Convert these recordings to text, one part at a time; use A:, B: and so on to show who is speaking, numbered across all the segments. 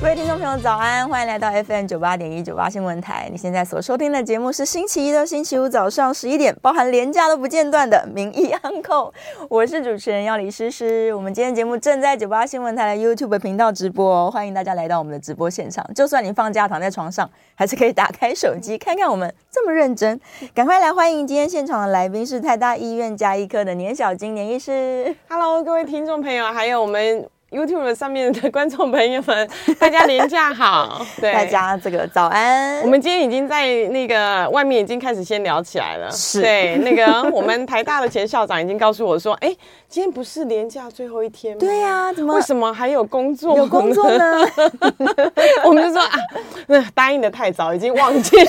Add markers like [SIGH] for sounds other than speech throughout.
A: 各位听众朋友，早安！欢迎来到 FM 九八点一九八新闻台。你现在所收听的节目是星期一到星期五早上十一点，包含连假都不间断的名医 Uncle。我是主持人要李诗诗。我们今天节目正在九八新闻台的 YouTube 频道直播哦，欢迎大家来到我们的直播现场。就算你放假躺在床上，还是可以打开手机看看我们这么认真。赶快来欢迎今天现场的来宾是台大医院加医科的年小金年医师。
B: Hello，各位听众朋友，还有我们。YouTube 上面的观众朋友们，大家连假好，[LAUGHS] 对，
A: 大家这个早安。
B: 我们今天已经在那个外面已经开始先聊起来了，
A: 是
B: 对，那个我们台大的前校长已经告诉我说，哎，今天不是连假最后一天吗？
A: 对呀、啊，怎么？
B: 为什么还有工作？
A: 有工作呢？[LAUGHS]
B: 我们就说啊，那答应的太早，已经忘记了。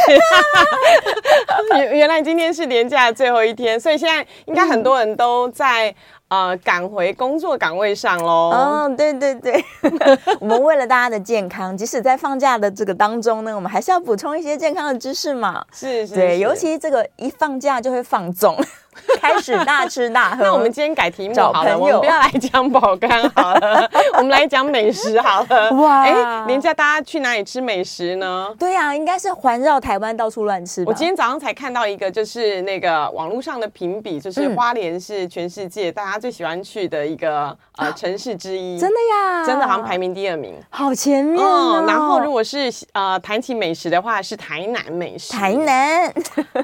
B: [LAUGHS] 原原来今天是连假最后一天，所以现在应该很多人都在。呃，赶回工作岗位上喽！
A: 哦，对对对，[LAUGHS] 我们为了大家的健康，即使在放假的这个当中呢，我们还是要补充一些健康的知识嘛。
B: 是是，
A: 对，尤其这个一放假就会放纵。[LAUGHS] 开始大吃大喝。
B: 那我们今天改题目好了，我们不要来讲保肝好了，[LAUGHS] 我们来讲美食好了。哇，哎，连假大家去哪里吃美食呢？
A: 对呀、啊，应该是环绕台湾到处乱吃。
B: 我今天早上才看到一个，就是那个网络上的评比，就是花莲是全世界大家最喜欢去的一个呃城市之一。
A: 真的呀？
B: 真的好像排名第二名，
A: 好前面哦。
B: 嗯、然后如果是呃谈起美食的话，是台南美食。
A: 台南，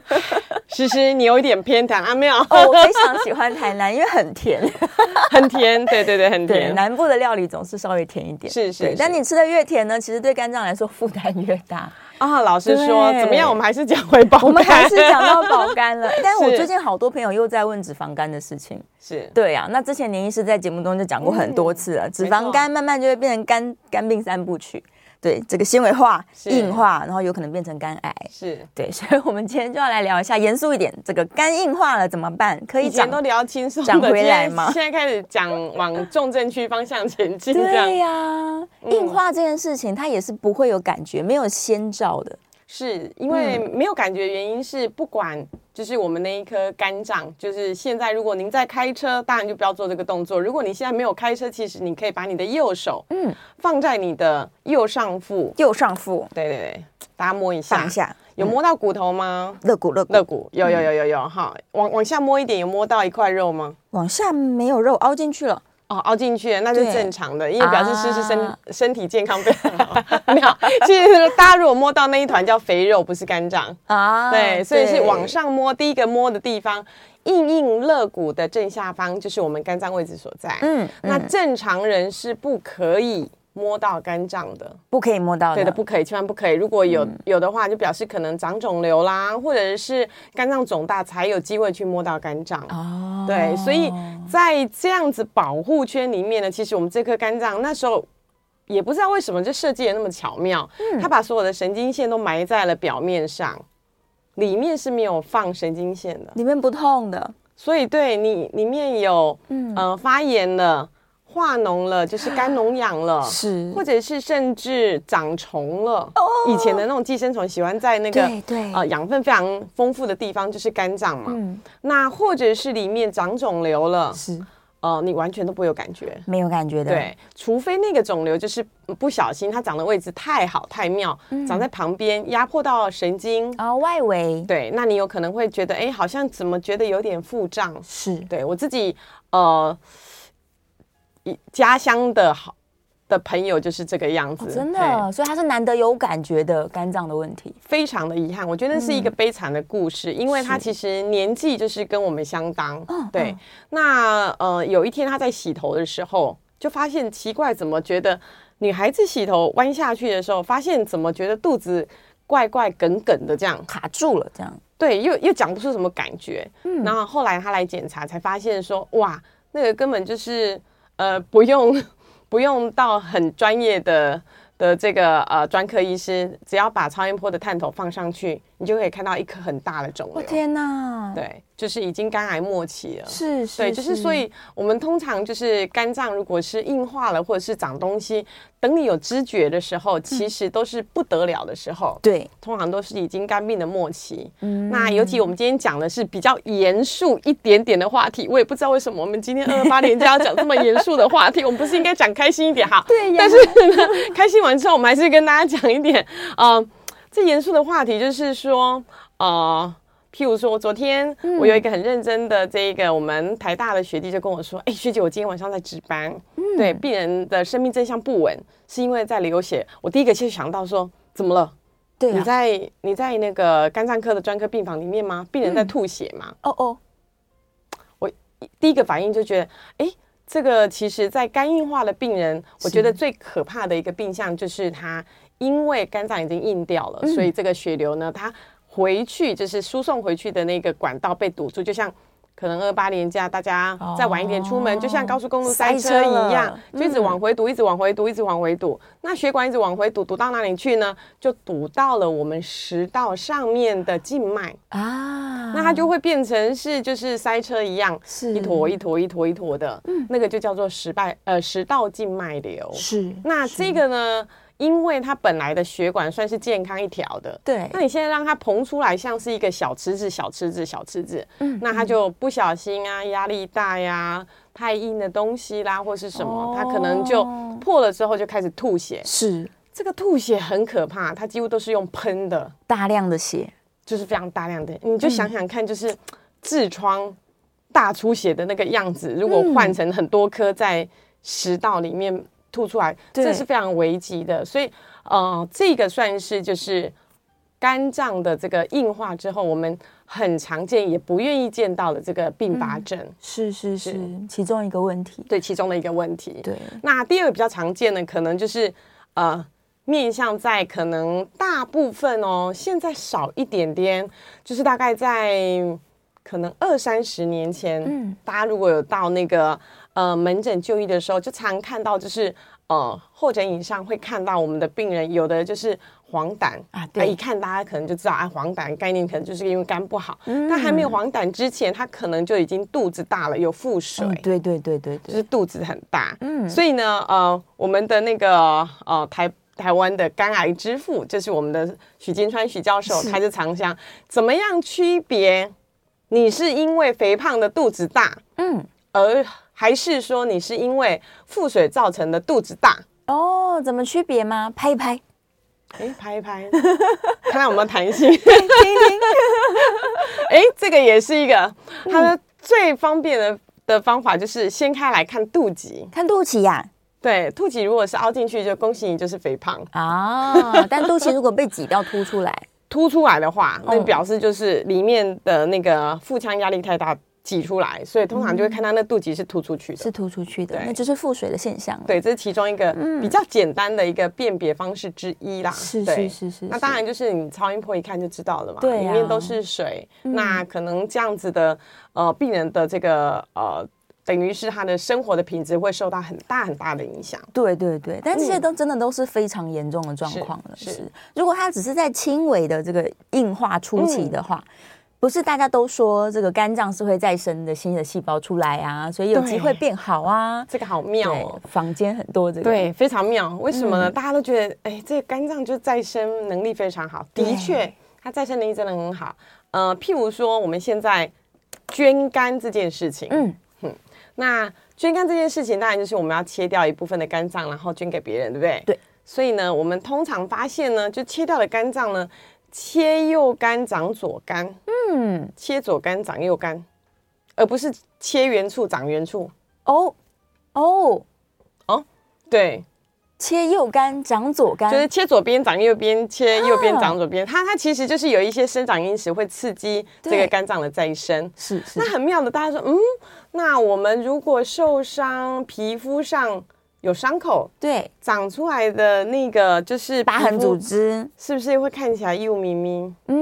A: [LAUGHS]
B: 诗诗，你有一点偏袒啊。哦，
A: 我非常喜欢台南，因为很甜，[LAUGHS]
B: 很甜，对对对，很甜。
A: 南部的料理总是稍微甜一点，
B: 是是，是。
A: 但你吃的越甜呢，其实对肝脏来说负担越大
B: 啊。老实说，怎么样？我们还是讲回保肝，我们
A: 还是讲到保肝了。[LAUGHS] 但是我最近好多朋友又在问脂肪肝的事情，
B: 是
A: 对啊。那之前年医师在节目中就讲过很多次了，嗯、脂肪肝慢慢就会变成肝肝病三部曲。对，这个纤维化、硬化，然后有可能变成肝癌。
B: 是
A: 对，[LAUGHS] 所以我们今天就要来聊一下严肃一点，这个肝硬化了怎么办？可以讲
B: 都聊轻松
A: 讲回来吗？
B: 现在开始讲往重症区方向前进。
A: 对呀、啊，硬化这件事情它也是不会有感觉，没有先兆的。
B: 是因为没有感觉，原因是不管就是我们那一颗肝脏，就是现在如果您在开车，当然就不要做这个动作。如果你现在没有开车，其实你可以把你的右手嗯放在你的右上腹，
A: 右上腹，
B: 对对对，大家摸一下，
A: 放下，
B: 有摸到骨头吗？
A: 肋骨肋骨
B: 肋骨，有有有有有哈，往往下摸一点，有摸到一块肉吗？
A: 往下没有肉，凹进去了。
B: 哦，凹进去那是正常的，因为表示是是身、啊、身体健康非常好。没有，其实大家如果摸到那一团叫肥肉，不是肝脏啊。对，所以是往上摸，第一个摸的地方，硬硬肋骨的正下方就是我们肝脏位置所在。嗯，嗯，那正常人是不可以。摸到肝脏的。
A: 不可以摸到的，
B: 对的，不可以，千万不可以。如果有、嗯、有的话，就表示可能长肿瘤啦，或者是肝脏肿大，才有机会去摸到肝脏。哦，对，所以在这样子保护圈里面呢，其实我们这颗肝脏那时候也不知道为什么就设计的那么巧妙，嗯，它把所有的神经线都埋在了表面上，里面是没有放神经线的，
A: 里面不痛的，
B: 所以对你里面有嗯、呃、发炎了。化脓了，就是肝脓疡了，[LAUGHS] 是，或者是甚至长虫了。哦，以前的那种寄生虫喜欢在那个对对呃养分非常丰富的地方，就是肝脏嘛。嗯，那或者是里面长肿瘤了，是，呃，你完全都不会有感觉，
A: 没有感觉的。
B: 对，除非那个肿瘤就是不小心它长的位置太好太妙，嗯、长在旁边压迫到神经
A: 啊、哦、外围。
B: 对，那你有可能会觉得，哎，好像怎么觉得有点腹胀？
A: 是，
B: 对我自己呃。家乡的好的朋友就是这个样子，
A: 哦、真的，所以他是难得有感觉的肝脏的问题，
B: 非常的遗憾。我觉得是一个悲惨的故事，嗯、因为他其实年纪就是跟我们相当。对，嗯、那呃，有一天他在洗头的时候，就发现奇怪，怎么觉得女孩子洗头弯下去的时候，发现怎么觉得肚子怪怪梗梗的，这样
A: 卡住了，这样
B: 对，又又讲不出什么感觉。嗯，然后后来他来检查，才发现说，哇，那个根本就是。呃，不用，不用到很专业的的这个呃专科医师，只要把超音波的探头放上去，你就可以看到一颗很大的肿瘤。
A: 天哪！
B: 对，就是已经肝癌末期了。
A: 是是。
B: 对，就是所以我们通常就是肝脏如果是硬化了或者是长东西，等你有知觉的时候，其实都是不得了的时候。
A: 对、嗯，
B: 通常都是已经肝病的末期。嗯。那尤其我们今天讲的是比较严肃一点点的话题，我也不知道为什么我们今天二 [LAUGHS] 二八连就要讲这么严肃的话题，我们不是应该讲开心一点哈？[LAUGHS]
A: 对呀。
B: 但是呢，开心完之后，我们还是跟大家讲一点，嗯、呃。最严肃的话题就是说，呃，譬如说，昨天我有一个很认真的这个我们台大的学弟就跟我说，哎、嗯，学姐，我今天晚上在值班，嗯、对，病人的生命真相不稳，是因为在流血。我第一个就想到说，怎么了？对、啊，你在你在那个肝脏科的专科病房里面吗？病人在吐血吗？
A: 哦哦，
B: 我第一个反应就觉得，哎，这个其实，在肝硬化的病人，我觉得最可怕的一个病象就是他。因为肝脏已经硬掉了，所以这个血流呢，它回去就是输送回去的那个管道被堵住，就像可能二八年假大家再晚一点出门，就像高速公路塞车一样，就一直往回堵，一直往回堵，一直往回堵。那血管一直往回堵，堵到哪里去呢？就堵到了我们食道上面的静脉。啊，那它就会变成是就是塞车一样，是。一坨一坨一坨一坨的，嗯。那个就叫做食败呃食道静脉瘤。是，那这个呢？因为它本来的血管算是健康一条的，对。那你现在让它膨出来，像是一个小池子、小池子、小池子，嗯，那它就不小心啊，压力大呀，太硬的东西啦，或是什么，哦、它可能就破了之后就开始吐血。是，这个吐血很可怕，它几乎都是用喷的，
A: 大量的血，
B: 就是非常大量的。你就想想看，就是痔疮大出血的那个样子，如果换成很多颗在食道里面。吐出来，这是非常危急的，所以，呃，这个算是就是肝脏的这个硬化之后，我们很常见也不愿意见到的这个并发症，嗯、
A: 是是是，是其中一个问题，
B: 对，其中的一个问题。对，那第二个比较常见的，可能就是呃，面向在可能大部分哦，现在少一点点，就是大概在可能二三十年前，嗯，大家如果有到那个。呃，门诊就医的时候，就常看到，就是呃，候诊椅上会看到我们的病人，有的就是黄疸啊，对，一看大家可能就知道啊，黄疸概念可能就是因为肝不好。嗯，但还没有黄疸之前，他可能就已经肚子大了，有腹水。嗯，对对对对，就是肚子很大。嗯，所以呢，呃，我们的那个呃台台湾的肝癌之父，就是我们的许金川许教授，他就常想怎么样区别你是因为肥胖的肚子大，嗯，而还是说你是因为腹水造成的肚子大
A: 哦？怎么区别吗？拍一拍，
B: 哎，拍一拍，[LAUGHS] 看看有没有弹性。[LAUGHS] 听听，[LAUGHS] 哎，这个也是一个，它的最方便的的方法就是掀开来看肚脐，
A: 看肚脐呀。
B: 对，肚脐如果是凹进去，就恭喜你就是肥胖
A: 啊。但肚脐如果被挤掉凸出来，
B: 凸出来的话，那表示就是里面的那个腹腔压力太大。挤出来，所以通常就会看到那肚脐是凸出去的，
A: 是凸出去的，那就是腹水的现象。
B: 对，这是其中一个比较简单的一个辨别方式之一啦。是是是是。那当然就是你超音波一看就知道了嘛，对，里面都是水，那可能这样子的呃病人的这个呃等于是他的生活的品质会受到很大很大的影响。
A: 对对对，但这些都真的都是非常严重的状况了。是，如果他只是在轻微的这个硬化初期的话。不是大家都说这个肝脏是会再生的新的细胞出来啊，所以有机会变好啊。这个好妙哦，坊间很多这个
B: 对，非常妙。为什么呢？嗯、大家都觉得哎，这个肝脏就再生能力非常好。的确，它再生能力真的很好。呃，譬如说我们现在捐肝这件事情，嗯哼，那捐肝这件事情当然就是我们要切掉一部分的肝脏，然后捐给别人，对不对？对。所以呢，我们通常发现呢，就切掉的肝脏呢。切右肝长左肝，嗯，切左肝长右肝，而不是切原处长原处。哦，哦，哦，对，
A: 切右肝长左肝，
B: 就是切左边长右边，切右边长左边。它它其实就是有一些生长因子会刺激这个肝脏的再生。是是，那很妙的。大家说，嗯，那我们如果受伤，皮肤上。有伤口，对，长出来的那个就是
A: 疤痕组织，
B: 是不是会看起来又咪咪？嗯，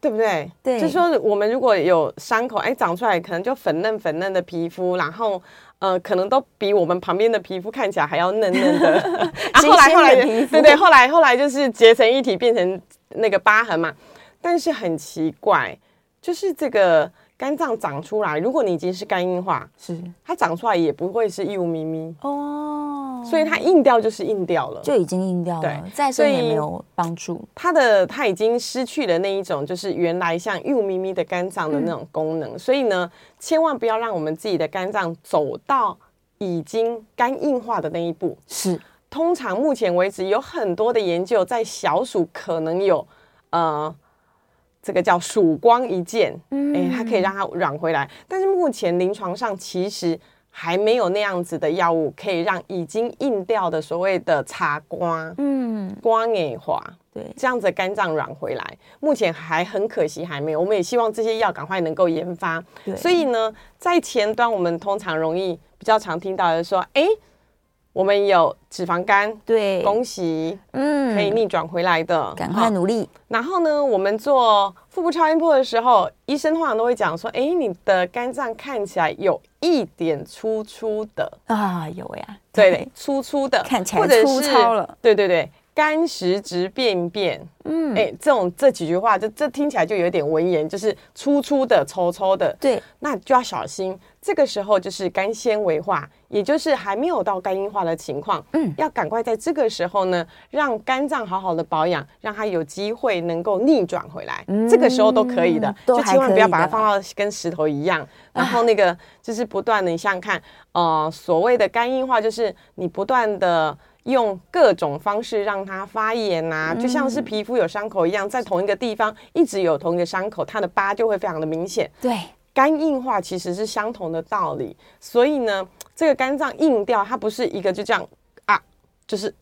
B: 对不对？对，就是说我们如果有伤口，哎，长出来可能就粉嫩粉嫩的皮肤，然后呃，可能都比我们旁边的皮肤看起来还要嫩嫩的。[LAUGHS] [LAUGHS] 啊，后来后来，对对，后来后来就是结成一体，变成那个疤痕嘛。但是很奇怪，就是这个肝脏长出来，如果你已经是肝硬化，
A: 是。
B: 它长出来也不会是异物咪咪。哦，所以它硬掉就是硬掉了，
A: 就已经硬掉了，对，再生也没有帮助。
B: 它的它已经失去了那一种就是原来像异物咪咪的肝脏的那种功能，嗯、所以呢，千万不要让我们自己的肝脏走到已经肝硬化的那一步。
A: 是，
B: 通常目前为止有很多的研究在小鼠可能有呃。这个叫曙光一箭，嗯，哎，它可以让它软回来，但是目前临床上其实还没有那样子的药物可以让已经硬掉的所谓的茶瓜，嗯，光硬化，对，这样子的肝脏软回来，目前还很可惜还没有，我们也希望这些药赶快能够研发。所以呢，在前端我们通常容易比较常听到的说，哎。我们有脂肪肝，
A: 对，
B: 恭喜，嗯，可以逆转回来的，
A: 赶快努力。
B: 然后呢，我们做腹部超音波的时候，医生通常都会讲说，哎，你的肝脏看起来有一点粗粗的。
A: 啊，有呀，
B: 对，粗粗的，
A: 看起来粗糙了，
B: 对对对。肝实质便便，嗯，哎，这种这几句话，就这听起来就有点文言，就是粗粗的、稠稠的，
A: 对，
B: 那就要小心。这个时候就是肝纤维化，也就是还没有到肝硬化的情况，嗯，要赶快在这个时候呢，让肝脏好好的保养，让它有机会能够逆转回来，嗯，这个时候都可以的，就千万不要把它放到跟石头一样，然后那个就是不断的，你想想看，呃，所谓的肝硬化就是你不断的。用各种方式让它发炎呐、啊，就像是皮肤有伤口一样，在同一个地方一直有同一个伤口，它的疤就会非常的明显。
A: 对，
B: 肝硬化其实是相同的道理，所以呢，这个肝脏硬掉，它不是一个就这样啊，就是。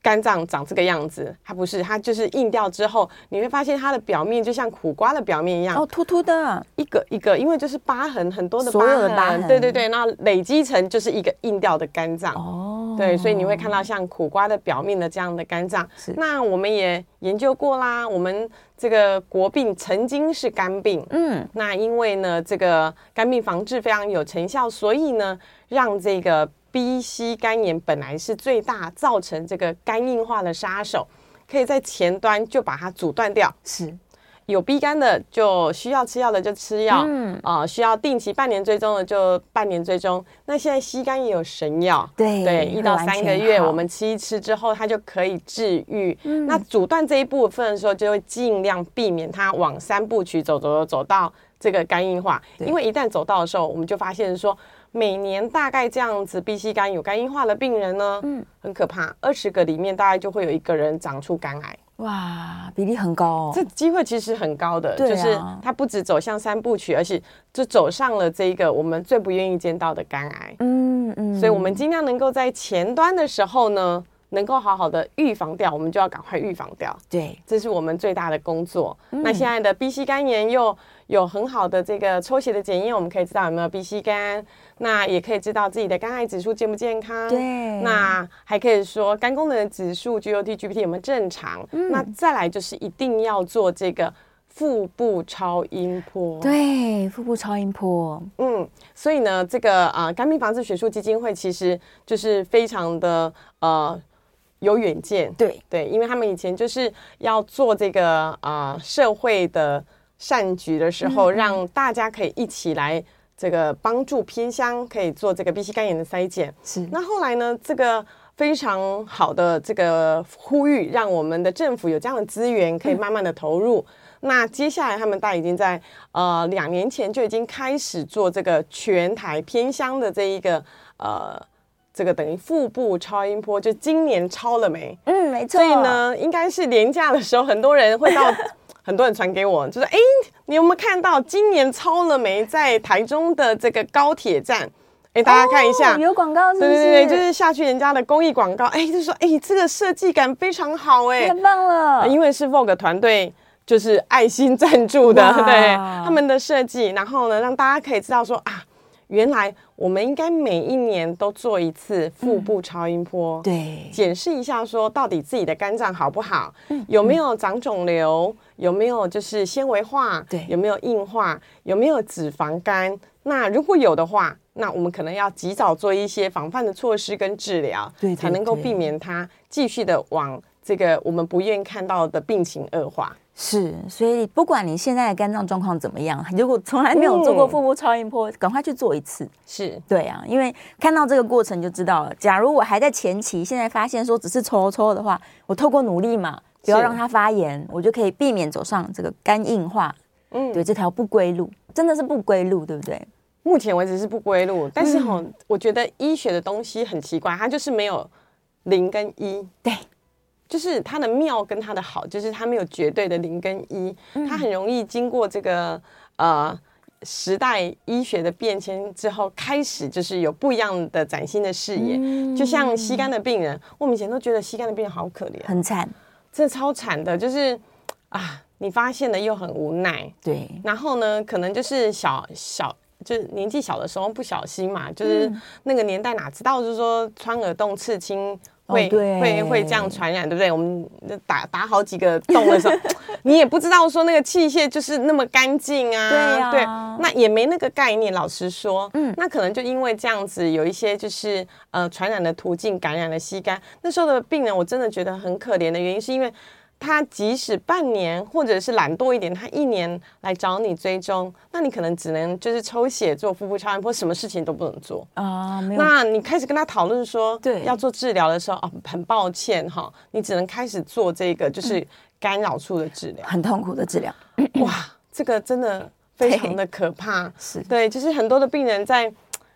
B: 肝脏长这个样子，它不是，它就是硬掉之后，你会发现它的表面就像苦瓜的表面一样，
A: 哦，凸凸的，
B: 一个一个，因为就是疤痕，很多的疤痕，所有的疤痕，对对对，那累积成就是一个硬掉的肝脏，哦，对，所以你会看到像苦瓜的表面的这样的肝脏。是，那我们也研究过啦，我们这个国病曾经是肝病，嗯，那因为呢，这个肝病防治非常有成效，所以呢，让这个。B、C 肝炎本来是最大造成这个肝硬化的杀手，可以在前端就把它阻断掉。
A: 是，
B: 有 B 肝的就需要吃药的就吃药，嗯啊、呃，需要定期半年追踪的就半年追踪。那现在 C 肝也有神药，
A: 对
B: 对，一到三个月我们吃一吃之后，它就可以治愈。嗯、那阻断这一部分的时候，就会尽量避免它往三部曲走走走走到这个肝硬化，因为一旦走到的时候，我们就发现说。每年大概这样子，B、C 肝有肝硬化的病人呢，嗯，很可怕，二十个里面大概就会有一个人长出肝癌，
A: 哇，比例很高哦，
B: 这机会其实很高的，就是它不止走向三部曲，而且就走上了这一个我们最不愿意见到的肝癌，嗯嗯，所以我们尽量能够在前端的时候呢，能够好好的预防掉，我们就要赶快预防掉，
A: 对，
B: 这是我们最大的工作。嗯，那现在的 B、C 肝炎又有很好的这个抽血的检验，我们可以知道有没有 B、C 肝。那也可以知道自己的肝癌指数健不健康，
A: 对。
B: 那还可以说肝功能的指数 GOT、GPT 有没有正常？嗯。那再来就是一定要做这个腹部超音波。
A: 对，腹部超音波。
B: 嗯，所以呢，这个啊、呃，肝病防治学术基金会其实就是非常的呃有远见。
A: 对
B: 对，因为他们以前就是要做这个啊、呃、社会的善举的时候，嗯、让大家可以一起来。这个帮助偏乡可以做这个 B、C 肝炎的筛检，
A: 是。
B: 那后来呢，这个非常好的这个呼吁，让我们的政府有这样的资源，可以慢慢的投入。嗯、[LAUGHS] 那接下来他们大已经在呃两年前就已经开始做这个全台偏乡的这一个呃这个等于腹部超音波，就今年超了没？
A: 嗯，没错。
B: 所以呢，应该是年假的时候，很多人会到。[LAUGHS] 很多人传给我，就说：“哎，你有没有看到今年超了没？在台中的这个高铁站？哎，大家看一下，
A: 哦、有广告是不是？
B: 对对对，就是下去人家的公益广告。哎，就说哎，这个设计感非常好，哎，
A: 太棒了。
B: 因为是 Vogue 团队，就是爱心赞助的，对他们的设计，然后呢，让大家可以知道说啊。”原来我们应该每一年都做一次腹部超音波，
A: 嗯、对，
B: 检视一下说到底自己的肝脏好不好，嗯、有没有长肿瘤，有没有就是纤维化，
A: 对，
B: 有没有硬化，有没有脂肪肝？那如果有的话，那我们可能要及早做一些防范的措施跟治疗，
A: 对，对，对，
B: 才能够避免它继续的往这个我们不愿意看到的病情恶化。
A: 是，所以不管你现在的肝脏状况怎么样，如果从来没有做过腹部超音波，赶、嗯、快去做一次。
B: 是
A: 对啊，因为看到这个过程就知道了。假如我还在前期，现在发现说只是抽抽的话，我透过努力嘛，不要让它发炎，我就可以避免走上这个肝硬化。嗯，对，这条不归路真的是不归路，对不对？
B: 目前为止是不归路，但是哈、嗯，我觉得医学的东西很奇怪，它就是没有零跟一。
A: 对。
B: 就是它的妙跟它的好，就是它没有绝对的零跟一，它很容易经过这个呃时代医学的变迁之后，开始就是有不一样的崭新的视野。就像吸肝的病人，我们以前都觉得吸肝的病人好可怜，
A: 很惨，
B: 这超惨的，就是啊，你发现了又很无奈，
A: 对，
B: 然后呢，可能就是小小就是年纪小的时候不小心嘛，就是那个年代哪知道，就是说穿耳洞刺青。会、哦、会会这样传染，对不对？我们打打好几个洞的时候，[LAUGHS] 你也不知道说那个器械就是那么干净啊。对呀、啊，对，那也没那个概念。老实说，嗯，那可能就因为这样子，有一些就是呃传染的途径感染了吸肝。那时候的病人，我真的觉得很可怜的原因，是因为。他即使半年或者是懒惰一点，他一年来找你追踪，那你可能只能就是抽血做腹部超音波，什么事情都不能做啊。那你开始跟他讨论说，对，要做治疗的时候，哦，很抱歉哈，你只能开始做这个就是干扰处的治疗，
A: 很痛苦的治疗。
B: 哇，这个真的非常的可怕。是对，就是很多的病人在，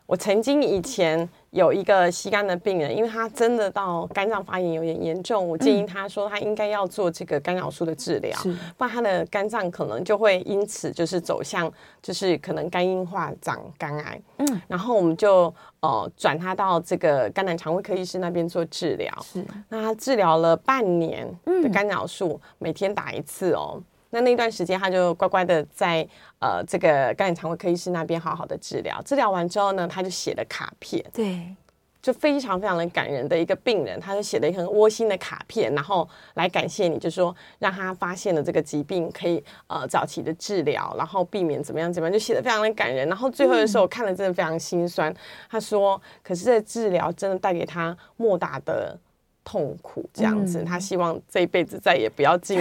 B: 我曾经以前。有一个吸肝的病人，因为他真的到肝脏发炎有点严重，我建议他说他应该要做这个干扰素的治疗，不然他的肝脏可能就会因此就是走向就是可能肝硬化长肝癌。嗯，然后我们就呃转他到这个肝胆肠胃科医师那边做治疗。是，那他治疗了半年的干扰素，每天打一次哦。那那段时间，他就乖乖的在呃这个肝胆肠胃科医师那边好好的治疗。治疗完之后呢，他就写了卡片，
A: 对，
B: 就非常非常的感人的一个病人，他就写了一个很窝心的卡片，然后来感谢你，就说让他发现了这个疾病可以呃早期的治疗，然后避免怎么样怎么样，就写的非常的感人。然后最后的时候，我看了真的非常心酸。嗯、他说，可是这治疗真的带给他莫大的痛苦，这样子，嗯、他希望这一辈子再也不要进。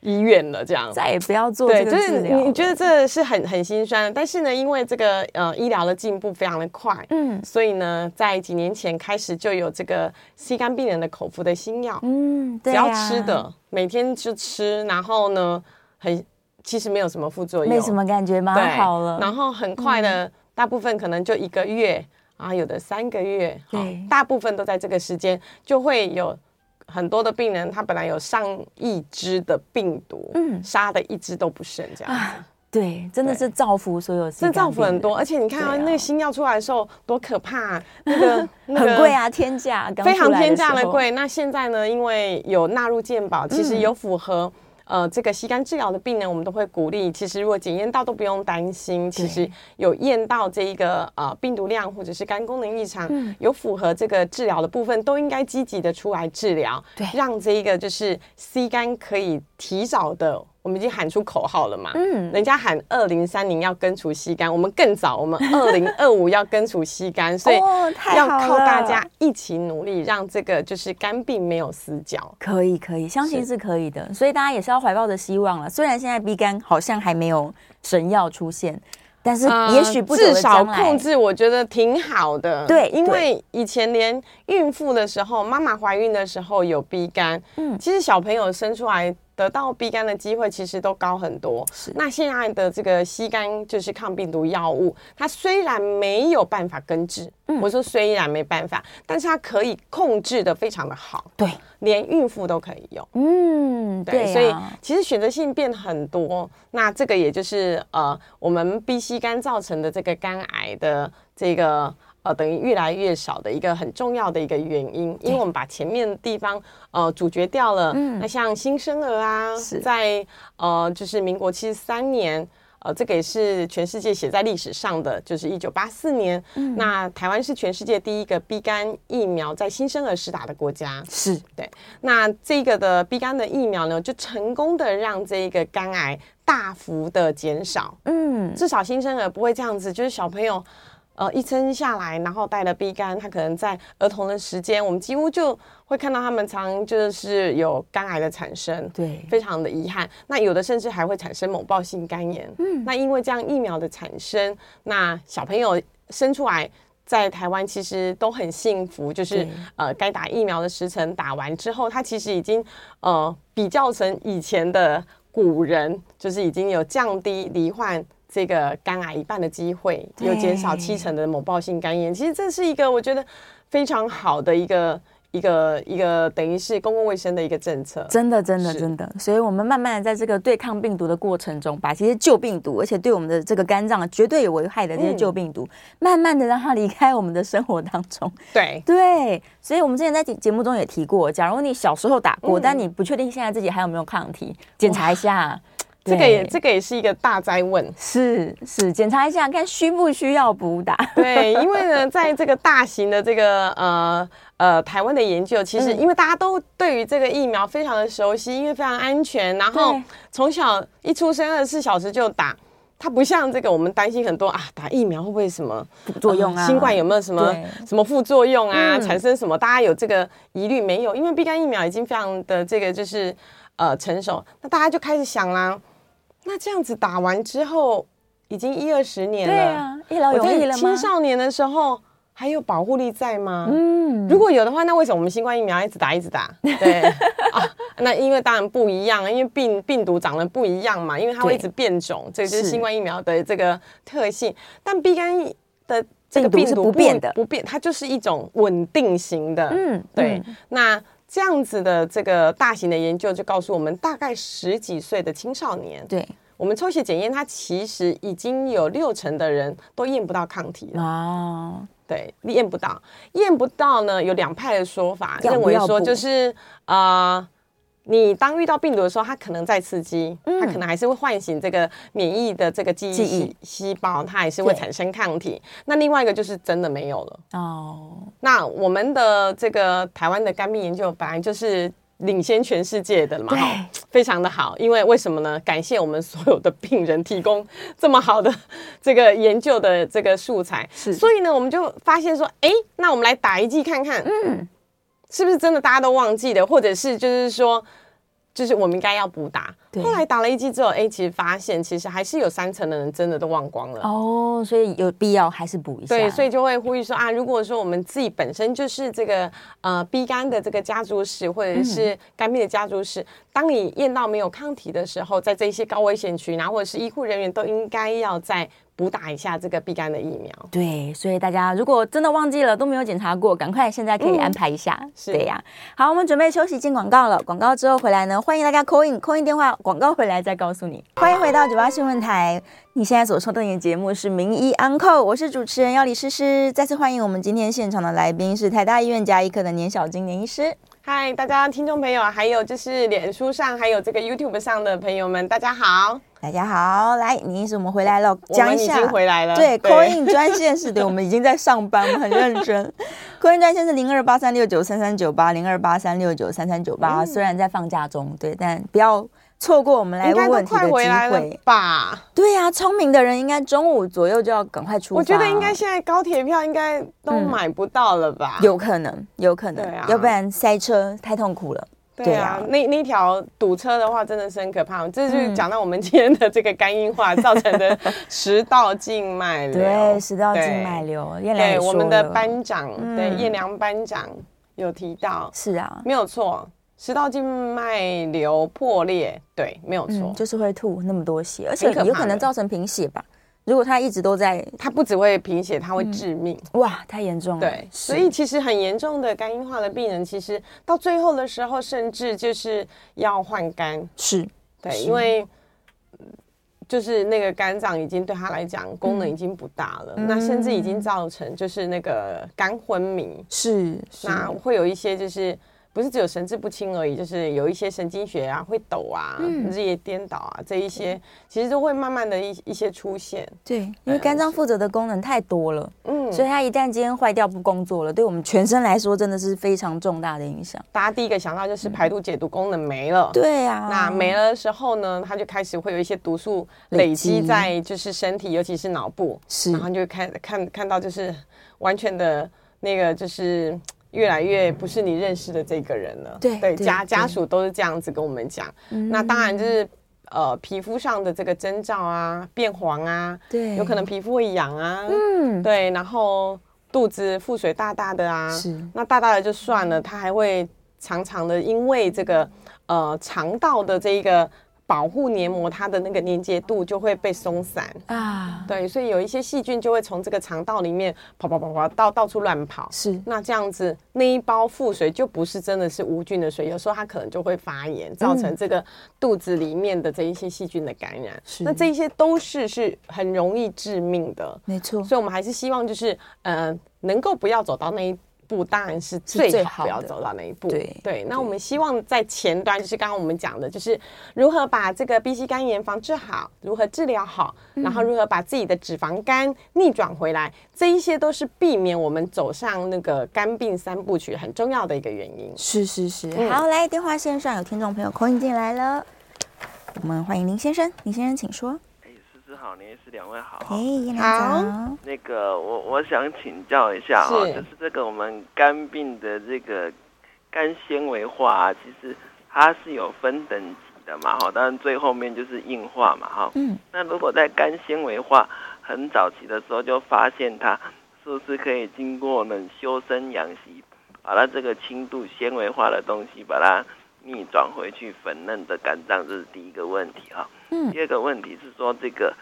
B: 医院了，这样
A: 再也不要做这个治疗。就是
B: 你觉得这是很很心酸，但是呢，因为这个呃医疗的进步非常的快，嗯，所以呢，在几年前开始就有这个吸肝病人的口服的新药，嗯，对啊，只要吃的，每天就吃，然后呢，很其实没有什么副作用，
A: 没什么感觉，蛮好了。
B: 然后很快的，嗯，大部分可能就一个月啊，有的三个月，对，大部分都在这个时间就会有。很多的病人，他本来有上亿只的病毒，嗯，杀的一只都不剩，这样子，啊。
A: 对，真的是造福所有，
B: 是造福很多。而且你看啊，那个新药出来的时候多可怕，啊那
A: 个，[LAUGHS] 很贵啊，天价，
B: 非常天价的贵。那现在呢，因为有纳入健保，其实有符合。呃，这个吸肝治疗的病人，我们都会鼓励。其实如果检验到都不用担心，其实有验到这一个呃病毒量或者是肝功能异常，嗯，有符合这个治疗的部分，都应该积极的出来治疗，对，让这一个就是吸肝可以提早的。我们已经喊出口号了嘛？嗯，人家喊二零三零要根除吸肝，我们更早，我们二零二五要根除吸肝，所以要靠大家一起努力，让这个就是肝病没有死角。
A: 可以，可以，相信是可以的。所以大家也是要怀抱着希望了。虽然现在 B 肝好像还没有神药出现，但是也许不
B: 至少控制，我觉得挺好的。对，因为以前连孕妇的时候，妈妈怀孕的时候有 B 肝，嗯，其实小朋友生出来。得到 B 肝的机会其实都高很多。是，那现在的这个吸肝就是抗病毒药物，它虽然没有办法根治，嗯，我说虽然没办法，但是它可以控制的非常的好。对，连孕妇都可以用。嗯，对，对啊，所以其实选择性变很多。那这个也就是呃，我们 B 吸肝造成的这个肝癌的这个。呃，等于越来越少的一个很重要的一个原因，因为我们把前面的地方呃阻绝掉了。嗯，那像新生儿啊，在呃就是民国七十三年，呃，这个也是全世界写在历史上的，就是一九八四年。嗯，那台湾是全世界第一个 B 肝疫苗在新生儿施打的国家。是对，那这个的 B 肝的疫苗呢，就成功的让这个肝癌大幅的减少。嗯，至少新生儿不会这样子，就是小朋友。呃一生下来，然后带了 B 肝，他可能在儿童的时间，我们几乎就会看到他们常就是有肝癌的产生，
A: 对，
B: 非常的遗憾。那有的甚至还会产生猛暴性肝炎。嗯，那因为这样疫苗的产生，那小朋友生出来。在台湾其实都很幸福，就是呃，该打疫苗的时辰打完之后，他其实已经呃比较成以前的古人，就是已经有降低罹患这个肝癌一半的机会，有减少七成的某暴性肝炎。其实这是一个我觉得非常好的一个。一个一个等于是公共卫生的一个政策，
A: 真的真的真的，所以我们慢慢的在这个对抗病毒的过程中，把这些旧病毒，而且对我们的这个肝脏绝对有危害的这些旧病毒，嗯、慢慢的让它离开我们的生活当中。
B: 对
A: 对，所以我们之前在节目中也提过，假如你小时候打过，嗯、但你不确定现在自己还有没有抗体，检查一下。
B: 这个也这个也是一个大哉问，
A: 是是，检查一下看需不需要补打。[LAUGHS]
B: 对，因为呢，在这个大型的这个呃呃台湾的研究，其实因为大家都对于这个疫苗非常的熟悉，因为非常安全，然后从小一出生二十四小时就打，它不像这个我们担心很多啊，打疫苗会不会什么
A: 副作用啊？
B: 新冠有没有什么什么副作用啊？产生什么？大家有这个疑虑没有？因为 B 肝疫苗已经非常的这个就是呃成熟，那大家就开始想啦。那这样子打完之后，已经一二十年了，对
A: 啊，一劳永逸了吗？
B: 青少年的时候还有保护力在吗？嗯，如果有的话，那为什么我们新冠疫苗一直打一直打？[LAUGHS] 对啊，那因为当然不一样，因为病病毒长得不一样嘛，因为它会一直变种，这就是新冠疫苗的这个特性。但 B 肝的这个病毒不变的，不变，它就是一种稳定型的。嗯，对，那。这样子的这个大型的研究就告诉我们，大概十几岁的青少年，
A: 对
B: 我们抽血检验，它其实已经有六成的人都验不到抗体了。哦，对，验不到，验不到呢，有两派的说法，认为说就是啊。呃你当遇到病毒的时候，它可能在刺激，它可能还是会唤醒这个免疫的这个记忆细胞，它还是会产生抗体。那另外一个就是真的没有了哦。那我们的这个台湾的肝病研究本来就是领先全世界的嘛，非常的好。因为为什么呢？感谢我们所有的病人提供这么好的这个研究的这个素材。是，所以呢，我们就发现说，哎，那我们来打一剂看看，嗯。是不是真的大家都忘记了，或者是就是说，就是我们应该要补打？后来打了一剂之后，哎、欸，其实发现其实还是有三成的人真的都忘光了
A: 哦，所以有必要还是补一下。
B: 对，所以就会呼吁说啊，如果说我们自己本身就是这个呃 B 肝的这个家族史，或者是肝病的家族史，嗯、当你验到没有抗体的时候，在这些高危险群，然后或者是医护人员都应该要在。补打一下这个 B 肝的疫苗，
A: 对，所以大家如果真的忘记了都没有检查过，赶快现在可以安排一下，嗯、对呀。好，我们准备休息进广告了，广告之后回来呢，欢迎大家 call in call in 电话，广告回来再告诉你。欢迎回到九八新闻台，你现在所收听的节目是名医 Uncle，我是主持人要李诗诗，再次欢迎我们今天现场的来宾是台大医院加医科的年小金年医师。
B: 嗨，大家听众朋友，还有就是脸书上还有这个 YouTube 上的朋友们，大家好，
A: 大家好，来，年医师，我们回来了，讲一下，
B: 已经回来了，
A: 对，call in 专线是对，[LAUGHS] 我们已经在上班，我们很认真，[LAUGHS] call in 专线是零二八三六九三三九八零二八三六九三三九八，虽然在放假中，对，但不要。错过我们来问问题的机会
B: 吧？
A: 对呀，聪明的人应该中午左右就要赶快出发。
B: 我觉得应该现在高铁票应该都买不到了吧？
A: 有可能，有可能，要不然塞车太痛苦了。
B: 对啊，那那条堵车的话真的是很可怕。这就是讲到我们今天的这个肝硬化造成的 [LAUGHS] 食道静脉瘤。
A: 对，食道静脉瘤。对，
B: 我们的班长，对，彦良班长有提到。
A: 是啊，
B: 没有错。食道静脉瘤破裂，对，没有错，
A: 嗯，就是会吐那么多血，而且有可能造成贫血吧？如果他一直都在，
B: 他不只会贫血，他会致命。
A: 嗯、哇，太严重了。
B: 对，所以其实很严重的肝硬化的病人，其实到最后的时候，甚至就是要换肝。
A: 是，
B: 对，因为就是那个肝脏已经对他来讲功能已经不大了，嗯、那甚至已经造成就是那个肝昏迷。
A: 是，
B: 那会有一些就是。不是只有神志不清而已，就是有一些神经学啊会抖啊、嗯、日夜颠倒啊这一些，其实都会慢慢的一一些出现。
A: 对，因为肝脏负责的功能太多了，嗯，所以它一旦今天坏掉不工作了，对我们全身来说真的是非常重大的影响。
B: 大家第一个想到就是排毒解毒功能没了，
A: 嗯、对啊，
B: 那没了的时候呢，它就开始会有一些毒素累积在就是身体，尤其是脑部，是，然后就看看看到就是完全的那个就是。越来越不是你认识的这个人了。
A: 对
B: 对，家家属都是这样子跟我们讲。那当然就是呃，皮肤上的这个征兆啊，变黄啊，对，有可能皮肤会痒啊，嗯，对，然后肚子腹水大大的啊，是，那大大的就算了，它还会常常的因为这个呃肠道的这一个。保护黏膜，它的那个粘结度就会被松散啊，对，所以有一些细菌就会从这个肠道里面跑跑跑跑到到处乱跑。是，那这样子那一包腹水就不是真的是无菌的水，有时候它可能就会发炎，造成这个肚子里面的这一些细菌的感染。是，那这一些都是是很容易致命的，没错。所以我们还是希望就是呃，能够不要走到那一。步当然是最好，不要走到那一步。对对，那我们希望在前端，就是刚刚我们讲的，就是如何把这个 B C 肝炎防治好，如何治疗好，然后如何把自己的脂肪肝逆转回来，这一些都是避免我们走上那个肝病三部曲很重要的一个原因。
A: 是是是，好，来电话线上有听众朋友 call 进来了，我们欢迎林先生，林先生请说。
C: 好，你也是两位好。
A: 哎，好。
C: 那个，我我想请教一下哈，就是这个我们肝病的这个肝纤维化啊，其实它是有分等级的嘛哈，当然最后面就是硬化嘛哈。嗯。那如果在肝纤维化很早期的时候就发现它，是不是可以经过冷修身养息，把它这个轻度纤维化的东西把它逆转回去粉嫩的肝脏？这是第一个问题哈。第二个问题是说这个。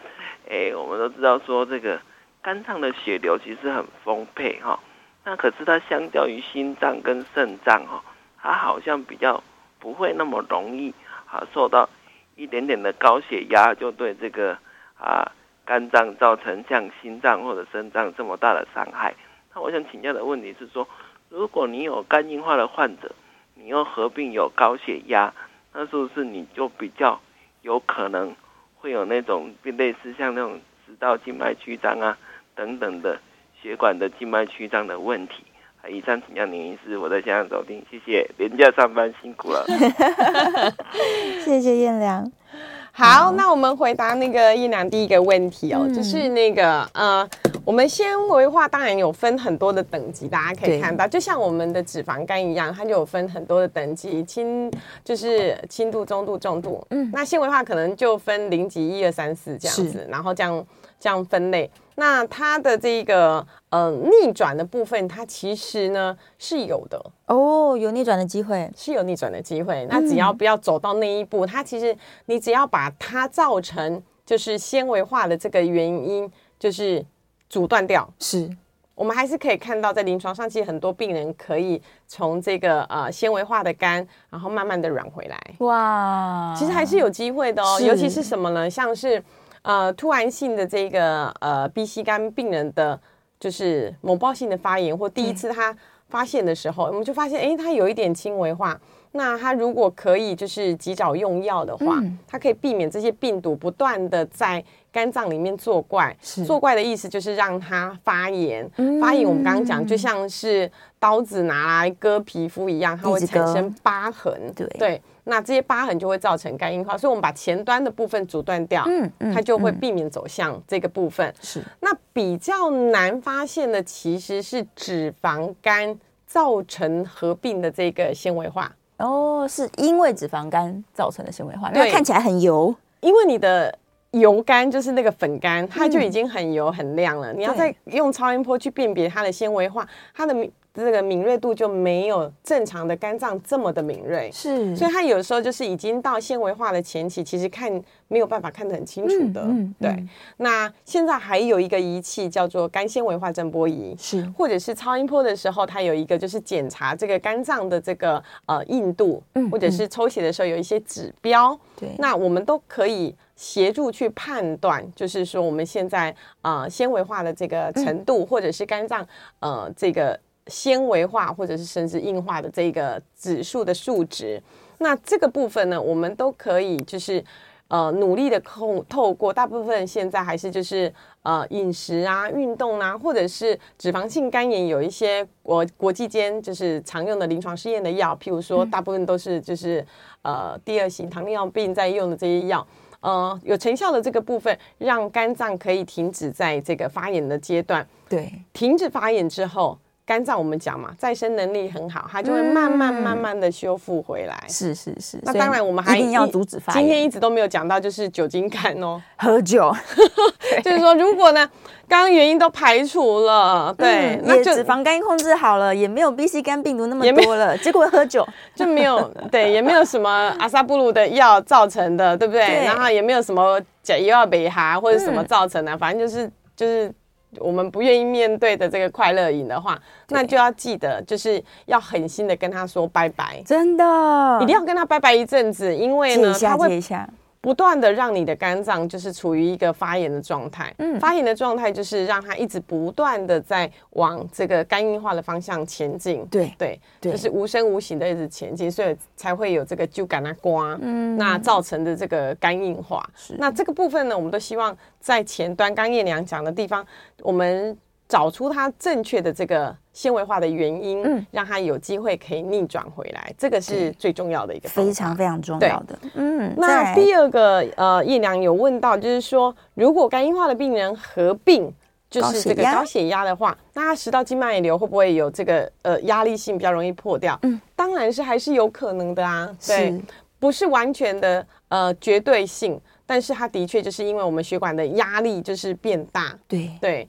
C: 哎，我们都知道说这个肝脏的血流其实很丰沛哈，那可是它相较于心脏跟肾脏哈，它好像比较不会那么容易啊受到一点点的高血压就对这个啊肝脏造成像心脏或者肾脏这么大的伤害。那我想请教的问题是说，如果你有肝硬化的患者，你又合并有高血压，那是不是你就比较有可能？会有那种类似像那种食道静脉曲张啊等等的血管的静脉曲张的问题。以上请教您医师，我在线上收听，谢谢。廉价上班辛苦了，[LAUGHS]
A: 谢谢燕良。
B: 好，那我们回答那个燕良第一个问题哦，嗯、就是那个呃，我们纤维化当然有分很多的等级，大家可以看到，就像我们的脂肪肝一样，它就有分很多的等级，轻就是轻度、中度、重度。嗯，那纤维化可能就分零级一二三四这样子，然后这样这样分类。那它的这个呃逆转的部分，它其实呢是有的
A: 哦，有逆转的机会，
B: 是有逆转的机会。那只要不要走到那一步，嗯、它其实你只要把它造成就是纤维化的这个原因，就是阻断掉。是，我们还是可以看到，在临床上，其实很多病人可以从这个呃纤维化的肝，然后慢慢的软回来。哇，其实还是有机会的哦，尤其是什么呢？像是。呃，突然性的这个呃 B C 肝病人的，就是某暴性的发炎，或第一次他发现的时候，我们就发现，哎，他有一点轻微化。那它如果可以，就是及早用药的话，它可以避免这些病毒不断的在肝脏里面作怪。作怪的意思就是让它发炎。发炎，我们刚刚讲，就像是刀子拿来割皮肤一样，它会产生疤痕。对对。那这些疤痕就会造成肝硬化，所以我们把前端的部分阻断掉，嗯，嗯，它就会避免走向这个部分。是，那比较难发现的其实是脂肪肝造成合并的这个纤维化。
A: 哦，是因为脂肪肝造成的纤维化，对，看起来很油，
B: 因为你的油肝就是那个粉肝，它就已经很油很亮了，嗯，你要再用超音波去辨别它的纤维化，它的。这个敏锐度就没有正常的肝脏这么的敏锐，是，所以它有时候就是已经到纤维化的前期，其实看没有办法看得很清楚的。嗯嗯、对，那现在还有一个仪器叫做肝纤维化震波仪，是，或者是超音波的时候，它有一个就是检查这个肝脏的这个呃硬度，嗯，或者是抽血的时候有一些指标，对，那我们都可以协助去判断，就是说我们现在啊纤维化的这个程度，嗯、或者是肝脏呃这个。纤维化或者是甚至硬化的这个指数的数值。那这个部分呢，我们都可以就是。呃，努力的控透过大部分现在还是就是呃饮食啊、运动啊，或者是脂肪性肝炎，有一些国国际间就是常用的临床试验的药，譬如说大部分都是就是呃第二型糖尿病在用的这些药，呃有成效的这个部分，让肝脏可以停止在这个发炎的阶段，
A: 对，
B: 停止发炎之后。肝脏我们讲嘛，再生能力很好，它就会慢慢慢慢的修复回来。
A: 是是是。
B: 那当然我们还
A: 一定要阻止发炎。
B: 今天一直都没有讲到，就是酒精肝哦，
A: 喝酒。[LAUGHS]
B: 就是说，如果呢，刚刚原因都排除了，对，
A: 那就脂肪肝控制好了，也没有 B C 肝病毒那么多了，[LAUGHS] 结果喝酒 [LAUGHS]
B: 就没有，对，也没有什么阿萨布鲁的药造成的，对不对？然后也没有什么甲乙丙北哈或者什么造成的，反正就是就是。我们不愿意面对的这个快乐瘾的话，那就要记得，就是要狠心的跟他说拜拜，
A: 真的，
B: 一定要跟他拜拜一阵子，因为呢，他会。不断的让你的肝脏就是处于一个发炎的状态，嗯，发炎的状态就是让它一直不断的在往这个肝硬化的方向前进，
A: 对
B: 对，就是无声无息的一直前进，所以才会有这个就感那瓜，嗯，那造成的这个肝硬化。是，那这个部分呢，我们都希望在前端刚叶良讲的地方，我们。找出它正确的这个纤维化的原因，嗯，让它有机会可以逆转回来，这个是最重要的一个，
A: 非常非常重要的。嗯，
B: 那第二个呃，叶良有问到，就是说，如果肝硬化的病人合并就是这个高血压的话，那他食道静脉瘤会不会有这个呃压力性比较容易破掉？嗯，当然是还是有可能的啊，对，是不是完全的呃绝对性，但是它的确就是因为我们血管的压力就是变大，
A: 对。对。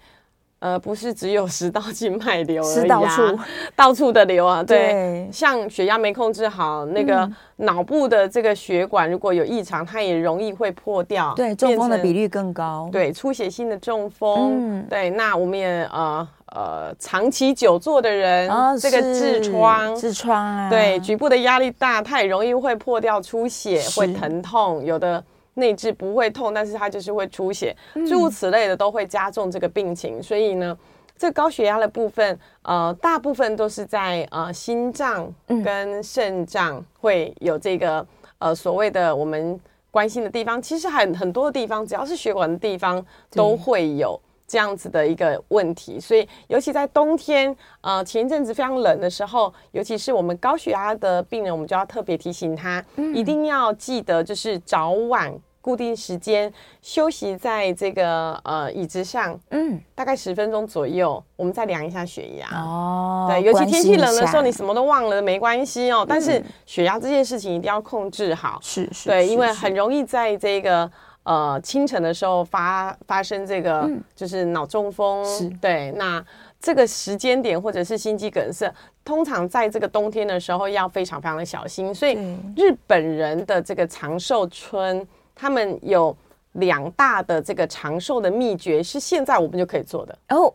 B: 呃，不是只有食道静脉瘤而已，
A: 是到处
B: 到处的瘤啊。对，对像血压没控制好，那个脑部的这个血管如果有异常，它也容易会破掉。
A: 对，中风的比率更高。
B: 对，出血性的中风。嗯，对。那我们也呃呃，长期久坐的人，哦、这个痔疮，
A: 痔疮啊，
B: 对，局部的压力大，它也容易会破掉、出血、会疼痛，有的。内痔不会痛，但是它就是会出血，诸如此类的都会加重这个病情。所以呢，这高血压的部分，呃，大部分都是在呃心脏跟肾脏会有这个呃所谓的我们关心的地方。其实很很多地方，只要是血管的地方都会有这样子的一个问题。所以，尤其在冬天，呃，前一阵子非常冷的时候，尤其是我们高血压的病人，我们就要特别提醒他，一定要记得就是早晚。固定时间休息在这个呃椅子上，嗯，大概十分钟左右，我们再量一下血压。哦，对，尤其天气冷的时候，你什么都忘了没关系哦。但是血压这件事情一定要控制好，是是，对，因为很容易在这个呃清晨的时候发发生这个就是脑中风。是，对，那这个时间点或者是心肌梗塞，通常在这个冬天的时候要非常非常的小心。所以日本人的这个长寿村。他们有两大的这个长寿的秘诀，是现在我们就可以做的。
A: 哦，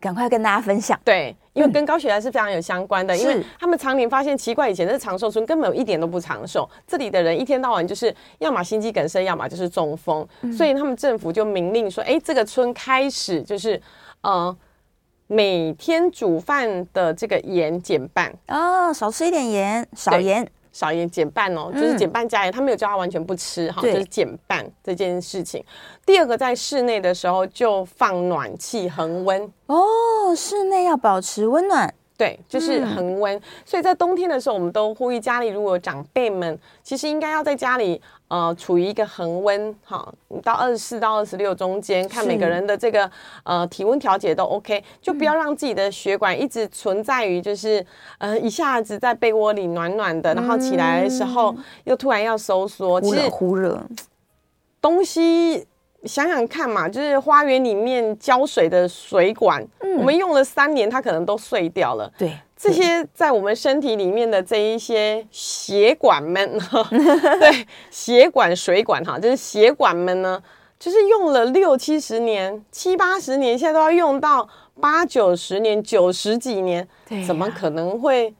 A: 赶快跟大家分享。
B: 对，因为跟高血压是非常有相关的，嗯、因为他们常年发现奇怪，以前的长寿村根本有一点都不长寿，这里的人一天到晚就是要么心肌梗塞，要么就是中风，嗯、所以他们政府就明令说，哎，这个村开始就是呃每天煮饭的这个盐减半。
A: 哦，少吃一点盐，少盐。
B: 少盐减半哦，就是减半加盐，他没有叫他完全不吃哈，就是减半这件事情。第二个，在室内的时候就放暖气恒温。
A: 哦，室内要保持温暖。
B: 对，就是恒温，嗯、所以在冬天的时候，我们都呼吁家里如果有长辈们，其实应该要在家里呃处于一个恒温，哈，到二十四到二十六中间，看每个人的这个呃体温调节都 OK，就不要让自己的血管一直存在于就是呃一下子在被窝里暖暖的，然后起来的时候又突然要收缩，
A: 忽冷忽热，
B: 东西。想想看嘛，就是花园里面浇水的水管，嗯、我们用了三年，它可能都碎掉了。
A: 对，
B: 这些在我们身体里面的这一些血管们，对，血管、水管哈，就是血管们呢，就是用了六七十年、七八十年，现在都要用到八九十年、九十几年，对啊、怎么可能会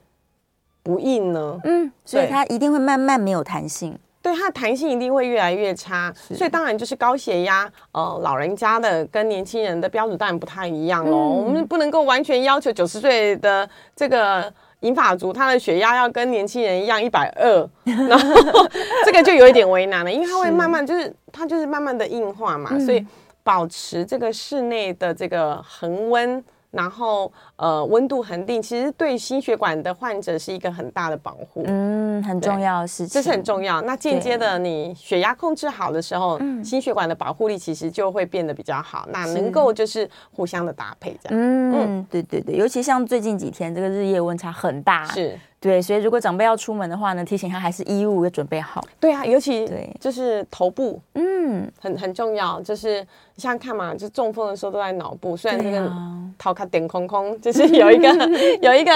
B: 不硬呢？
A: 嗯，所以它一定会慢慢没有弹性。
B: 对，它的弹性一定会越来越差。所以当然就是高血压，呃，老人家的跟年轻人的标准当然不太一样喽。嗯、我们不能够完全要求九十岁的这个银发族，他的血压要跟年轻人一样一百二，然后 [LAUGHS] 这个就有一点为难了，因为它会慢慢就是它就是慢慢的硬化嘛，所以保持这个室内的这个恒温。然后，呃，温度恒定，其实对心血管的患者是一个很大的保护，
A: 嗯，很重要的事情，
B: 这是很重要。那间接的，你血压控制好的时候，心血管的保护力其实就会变得比较好。那能够就是互相的搭配这样，
A: 嗯嗯，对对对，尤其像最近几天这个日夜温差很大，
B: 是。
A: 对，所以如果长辈要出门的话呢，提醒他还是衣物要准备好。
B: 对啊，尤其对，就是头部，嗯，很很重要。就是你想想看嘛，就中风的时候都在脑部，虽然那个头卡点空空，就是有一个 [LAUGHS] 有一个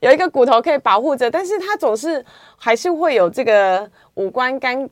B: 有一个骨头可以保护着，但是他总是还是会有这个五官干。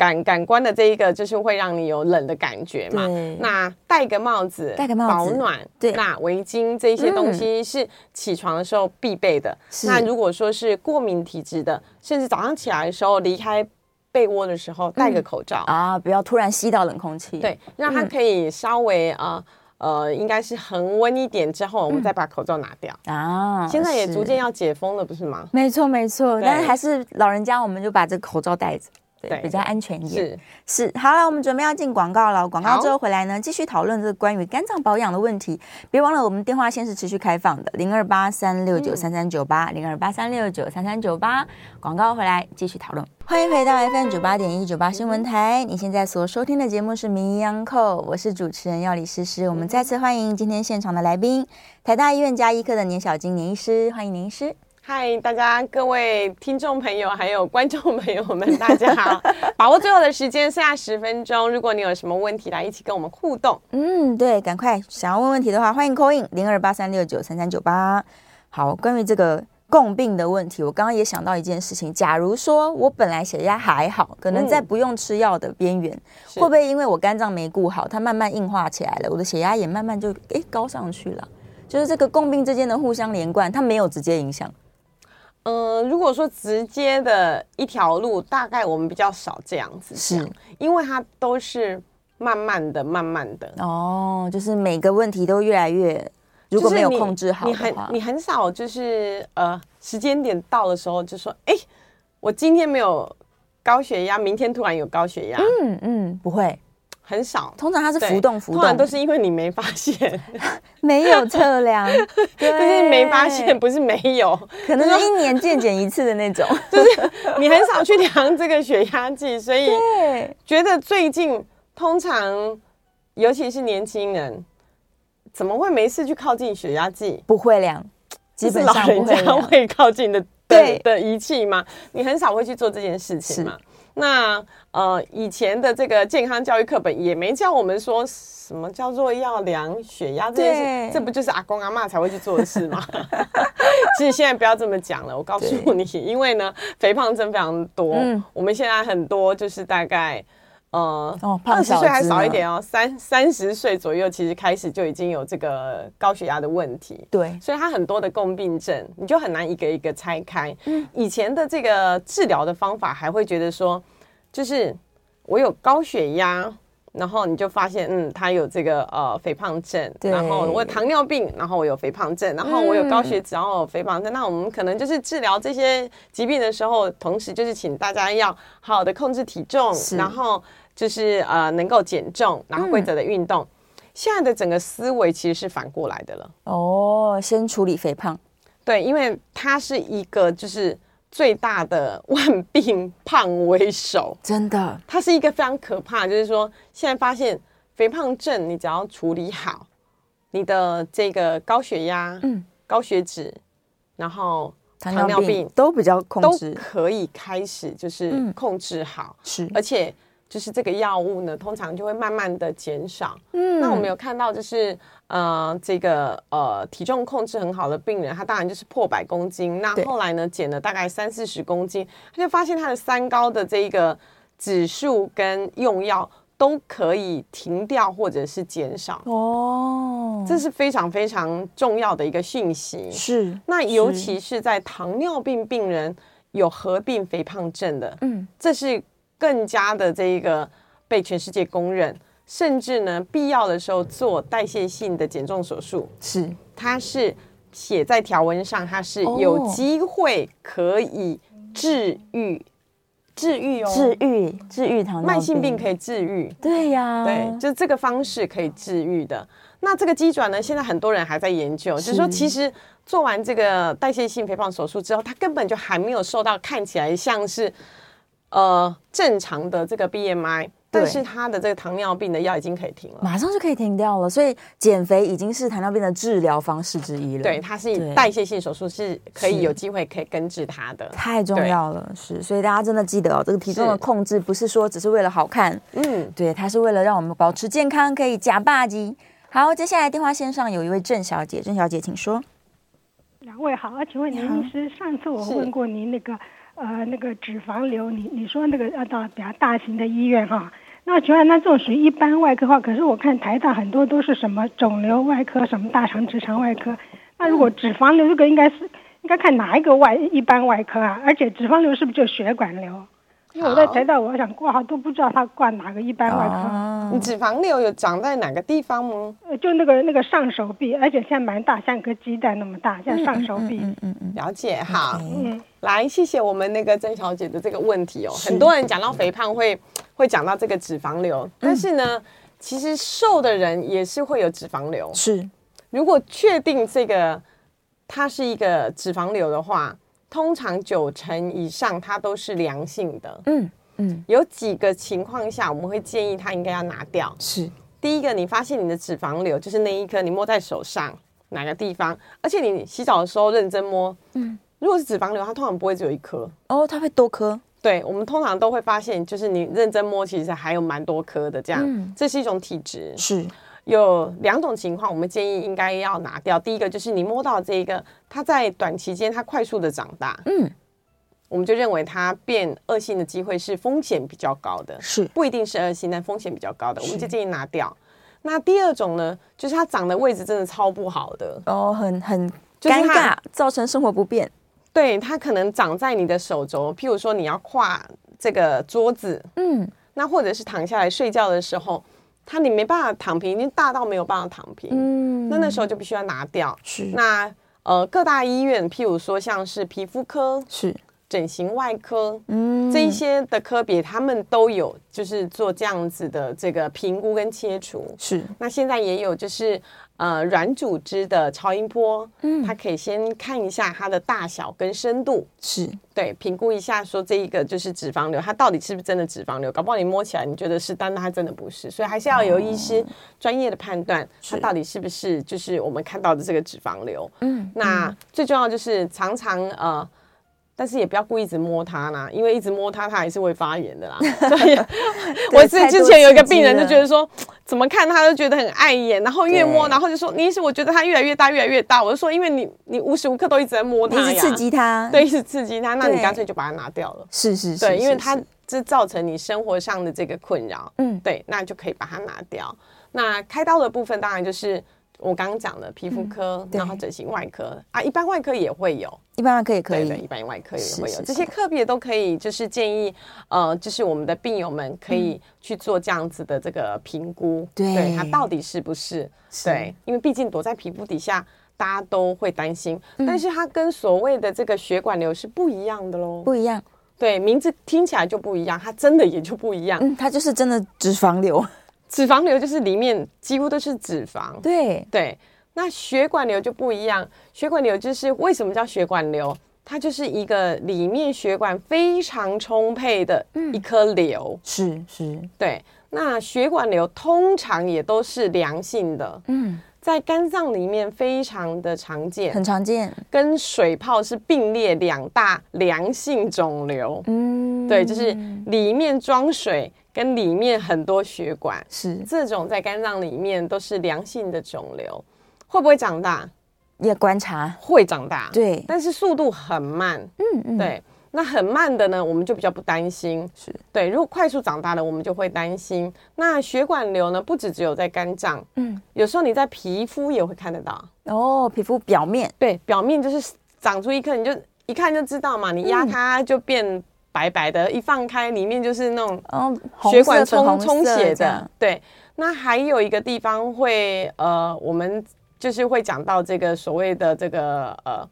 B: 感感官的这一个就是会让你有冷的感觉嘛？那戴个帽子，
A: 戴个帽子
B: 保暖。对，那围巾这些东西是起床的时候必备的。那如果说是过敏体质的，甚至早上起来的时候离开被窝的时候戴个口罩
A: 啊，不要突然吸到冷空气。
B: 对，让它可以稍微啊呃，应该是恒温一点之后，我们再把口罩拿掉啊。现在也逐渐要解封了，不是吗？
A: 没错没错，但是还是老人家，我们就把这个口罩戴着。对，比较安全一点。是是，好了，我们准备要进广告了。广告之后回来呢，继续讨论这个关于肝脏保养的问题。别忘了，我们电话线是持续开放的，零二八三六九三三九八，零二八三六九三三九八。广告回来继续讨论。欢迎回到 FM 九八点一九八新闻台。你现在所收听的节目是《名医央叩》，我是主持人药理诗诗。我们再次欢迎今天现场的来宾，台大医院加医科的年小金年医师，欢迎年医师。
B: 嗨，大家各位听众朋友，还有观众朋友们，大家好！把握最后的时间，剩下十分钟。如果你有什么问题，来一起跟我们互动。
A: 嗯，对，赶快想要问问题的话，欢迎 call in 零二八三六九三三九八。好，关于这个共病的问题，我刚刚也想到一件事情。假如说我本来血压还好，可能在不用吃药的边缘，嗯、会不会因为我肝脏没顾好，它慢慢硬化起来了，我的血压也慢慢就诶高上去了？就是这个共病之间的互相连贯，它没有直接影响。
B: 嗯、呃，如果说直接的一条路，大概我们比较少这样子，是。因为它都是慢慢的、慢慢的。
A: 哦，就是每个问题都越来越，如果没有控制好
B: 你很你很少就是呃时间点到的时候就说，哎，我今天没有高血压，明天突然有高血压，
A: 嗯嗯，不会。
B: 很少，
A: 通常它是浮动浮动，
B: 通常都是因为你没发现，[LAUGHS]
A: 没有测量，[LAUGHS]
B: 对，就是没发现，不是没有，
A: 可能是一年健检一次的那种，[LAUGHS]
B: 就是你很少去量这个血压计，所以觉得最近通常，尤其是年轻人，怎么会没事去靠近血压计？
A: 不会量，基本上
B: 老人家会靠近的对的仪器吗？你很少会去做这件事情嘛？那呃，以前的这个健康教育课本也没教我们说什么叫做要量血压这件事，这不就是阿公阿妈才会去做的事吗？[LAUGHS] 其实现在不要这么讲了，我告诉你，因为呢，肥胖症非常多，嗯，我们现在很多就是大概。呃，二十岁还少一点哦，三三十岁左右，其实开始就已经有这个高血压的问题。
A: 对，
B: 所以他很多的共病症，你就很难一个一个拆开。嗯，以前的这个治疗的方法，还会觉得说，就是我有高血压，然后你就发现，嗯，他有这个呃肥胖症，然后我有糖尿病，然后我有肥胖症，然后我有高血脂，然后有肥胖症。嗯，那我们可能就是治疗这些疾病的时候，同时就是请大家要好好的控制体重，然后。就是呃，能够减重，然后规则的运动。嗯、现在的整个思维其实是反过来的了。
A: 哦，先处理肥胖，
B: 对，因为它是一个就是最大的 [LAUGHS] 万病胖为首，
A: 真的，
B: 它是一个非常可怕。就是说，现在发现肥胖症，你只要处理好你的这个高血压、嗯，高血脂，然后糖尿病，
A: 都比较控制，
B: 都可以开始就是控制好，
A: 嗯、是，
B: 而且。就是这个药物呢，通常就会慢慢的减少。嗯，那我们有看到，就是呃，这个呃体重控制很好的病人，他当然就是破百公斤。那后来呢，减了大概三四十公斤，他就发现他的三高的这个指数跟用药都可以停掉或者是减少。哦，这是非常非常重要的一个讯息。
A: 是，
B: 那尤其是在糖尿病病人有合并肥胖症的，嗯，这是。更加的这一个被全世界公认，甚至呢必要的时候做代谢性的减重手术，
A: 是。
B: 它是写在条文上，它是有机会可以治愈。治愈哦，
A: 治愈，治愈糖尿病，
B: 慢性病可以治愈，
A: 对呀，
B: 对，就这个方式可以治愈的。那这个机转呢，现在很多人还在研究，是。就是说，其实做完这个代谢性肥胖手术之后，它根本就还没有受到看起来像是呃正常的这个 BMI。但是他的这个糖尿病的药已经可以停了，
A: 马上就可以停掉了。所以减肥已经是糖尿病的治疗方式之一了。
B: 对，它是以代谢性手术是可以有机会可以根治它的，
A: 太重要了。是，所以大家真的记得哦，这个体重的控制不是说只是为了好看，嗯，对，它是为了让我们保持健康，可以假霸机。好，接下来电话线上有一位郑小姐，郑小姐请说。
D: 两位好，请问您医师，上次我问过您那个。呃，那个脂肪瘤，你你说那个要到比较大型的医院哈，那请问那这种属于一般外科话，可是我看台大很多都是什么肿瘤外科，什么大肠直肠外科，那如果脂肪瘤这个应该是应该看哪一个外一般外科啊？而且脂肪瘤是不是就血管瘤？因为我在台大，我想挂号都不知道他挂哪个一般外科。
B: 啊、你脂肪瘤有长在哪个地方吗？
D: 呃，就那个那个上手臂，而且现在蛮大，像一颗鸡蛋那么大，像上手臂。嗯
B: 嗯嗯，了解哈。嗯，来，谢谢我们那个曾小姐的这个问题哦。很多人讲到肥胖会会讲到这个脂肪瘤，但是呢，其实瘦的人也是会有脂肪瘤。
A: 是，
B: 如果确定这个它是一个脂肪瘤的话。通常九成以上它都是良性的，嗯嗯，有几个情况下我们会建议它应该要拿掉。
A: 是。
B: 第一个，你发现你的脂肪瘤就是那一颗，你摸在手上哪个地方，而且你洗澡的时候认真摸，嗯，如果是脂肪瘤，它通常不会只有一颗。
A: 哦，它会多颗。
B: 对，我们通常都会发现，就是你认真摸，其实还有蛮多颗的，这样，嗯，这是一种体质，
A: 是。
B: 有两种情况，我们建议应该要拿掉。第一个就是你摸到这个，它在短期间它快速的长大，嗯，我们就认为它变恶性的机会是风险比较高的，
A: 是
B: 不一定是恶性，但风险比较高的，我们就建议拿掉。那第二种呢，就是它长的位置真的超不好的，
A: 哦，很很尴尬，造成生活不便。
B: 对，它可能长在你的手肘，譬如说你要跨这个桌子，嗯，那或者是躺下来睡觉的时候。它你没办法躺平，已经大到没有办法躺平。嗯，那那时候就必须要拿掉。
A: 是，
B: 那呃各大医院，譬如说像是皮肤科、
A: 是
B: 整形外科，嗯，这一些的科别，他们都有就是做这样子的这个评估跟切除。
A: 是，
B: 那现在也有就是。呃，软组织的超音波，嗯，它可以先看一下它的大小跟深度，
A: 是
B: 对，评估一下说这一个就是脂肪瘤，它到底是不是真的脂肪瘤？搞不好你摸起来你觉得是，但它真的不是，所以还是要有医师专业的判断，它到底是不是就是我们看到的这个脂肪瘤。嗯，那最重要就是常常呃。但是也不要故意一直摸它啦，因为一直摸它，它还是会发炎的啦。[LAUGHS] 所以，我是之前有一个病人就觉得说，怎么看他都觉得很碍眼，然后越摸，然后就说，你意思我觉得它越来越大，越来越大。我就说，因为你你无时无刻都一直在摸它，
A: 一直刺激它，
B: 对，一直刺激它，那你干脆就把它拿掉了。
A: 是是是，
B: 对，因为它这造成你生活上的这个困扰。嗯，对，那就可以把它拿掉。那开刀的部分当然就是。我刚刚讲的皮肤科，嗯、然后整形外科啊，一般外科也会有，
A: 一般外科也可以，
B: 对，对，一般外科也会有，这些科别都可以，就是建议，呃，就是我们的病友们可以去做这样子的这个评估，
A: 对，
B: 对，它到底是不是，是。对，因为毕竟躲在皮肤底下，大家都会担心，嗯、但是它跟所谓的这个血管瘤是不一样的喽，
A: 不一样，
B: 对，名字听起来就不一样，它真的也就不一样，
A: 嗯，它就是真的脂肪瘤。
B: 脂肪瘤就是里面几乎都是脂肪，
A: 对
B: 对。那血管瘤就不一样，血管瘤就是为什么叫血管瘤？它就是一个里面血管非常充沛的一颗瘤，
A: 是是，
B: 对。那血管瘤通常也都是良性的，嗯，在肝脏里面非常的常见，
A: 很常见，
B: 跟水泡是并列两大良性肿瘤，嗯，对，就是里面装水。跟里面很多血管
A: 是。
B: 这种在肝脏里面都是良性的肿瘤，会不会长大？
A: 也观察。
B: 会长大，
A: 对，
B: 但是速度很慢，
A: 嗯嗯，
B: 对，那很慢的呢，我们就比较不担心，
A: 是。
B: 对。如果快速长大了，我们就会担心。那血管瘤呢，不止只有在肝脏，嗯，有时候你在皮肤也会看得到。
A: 哦，皮肤表面，
B: 对，表面就是长出一颗，你就一看就知道嘛，你压它就变。白白的，一放开里面就是那种血管充充血的。对，那还有一个地方会呃，我们就是会讲到这个所谓的这个呃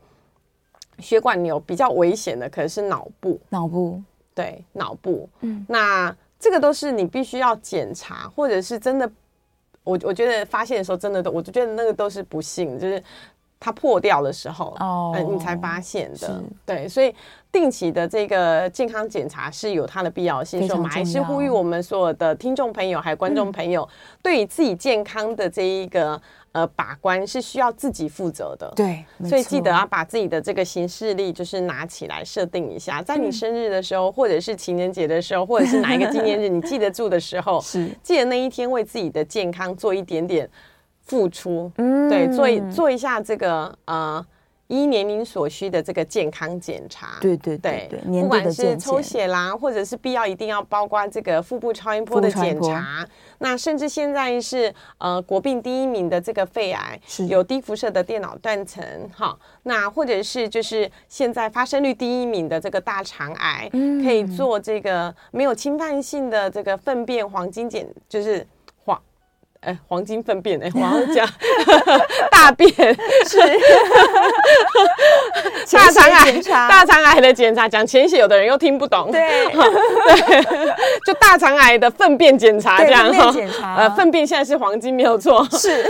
B: 血管瘤比较危险的，可能是脑部。
A: 脑部，
B: 对，脑部。嗯，那这个都是你必须要检查，或者是真的，我我觉得发现的时候真的都，我就觉得那个都是不幸，就是。它破掉的时候，哦、呃，你才发现的，对，所以定期的这个健康检查是有它的必要性。所以我们还是呼吁我们所有的听众朋友还有观众朋友，嗯、对于自己健康的这一个呃把关是需要自己负责的。
A: 对，
B: 所以记得要把自己的这个行事历就是拿起来设定一下，在你生日的时候，嗯、或者是情人节的时候，或者是哪一个纪念日你记得住的时候，[LAUGHS] 是记得那一天为自己的健康做一点点。付出，嗯，对，做一做一下这个呃，依年龄所需的这个健康检查，
A: 对对对对，
B: 不管是抽血啦，或者是必要一定要包括这个腹部超音波的检查，那甚至现在是呃国病第一名的这个肺癌，是。有低辐射的电脑断层，哈，那或者是就是现在发生率第一名的这个大肠癌，嗯，可以做这个没有侵犯性的这个粪便黄金检，就是。哎，黄金粪便哎，我要讲大便。是。[LAUGHS] 大肠癌，大肠癌的检查讲浅显，有的人又听不懂。对。[LAUGHS] 对，[LAUGHS] 就大肠癌的粪便检查这样哈。检查。呃，粪便现在是黄金没有错，是。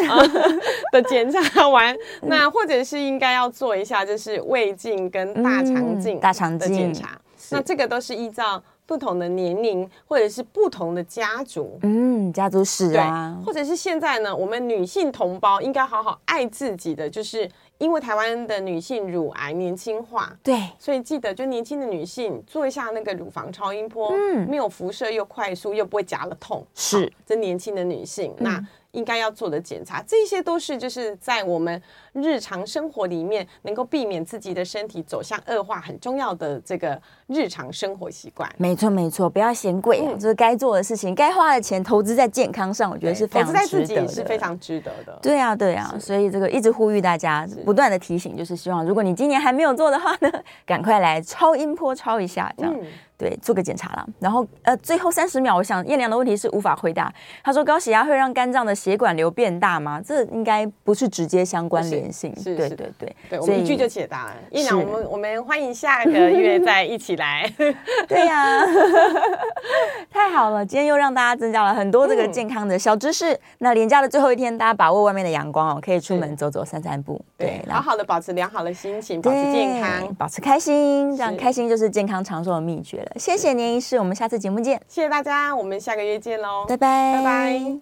B: 的检查完，那或者是应该要做一下，就是胃镜跟大肠镜
A: 大肠
B: 的检查。那这个都是依照。不同的年龄，或者是不同的家族，
A: 嗯，家族史啊，
B: 或者是现在呢，我们女性同胞应该好好爱自己的，就是因为台湾的女性乳癌年轻化，
A: 对，
B: 所以记得就年轻的女性做一下那个乳房超音波，嗯，没有辐射又快速又不会夹了痛，
A: 是，
B: 这年轻的女性，嗯、那。应该要做的检查，这些都是就是在我们日常生活里面能够避免自己的身体走向恶化很重要的这个日常生活习惯。
A: 没错，没错，不要嫌贵，嗯、就是该做的事情，该花的钱投资在健康上，我觉得是非常值得的。投资在自己
B: 是非常值得的。
A: 对啊，对啊，所以这个一直呼吁大家，不断的提醒，就是希望如果你今年还没有做的话呢，[LAUGHS] 赶快来超音波超一下，这样。嗯对，做个检查啦，然后呃，最后三十秒，我想燕良的问题是无法回答。他说，高血压会让肝脏的血管瘤变大吗？这应该不是直接相关联性。是，对对对，
B: 对，我们一句就解答了。彦良，我们我们欢迎下个月再一起来。[LAUGHS]
A: 对呀，[LAUGHS] 太好了，今天又让大家增加了很多这个健康的小知识。那连假的最后一天，大家把握外面的阳光哦，可以出门走走、散散步。对，好
B: 好的保持良好的心情，保持健康，
A: 保持开心，这样开心就是健康长寿的秘诀了。谢谢年医师，我们下次节目见。
B: 谢谢大家，我们下个月见喽，
A: 拜拜，
B: 拜拜。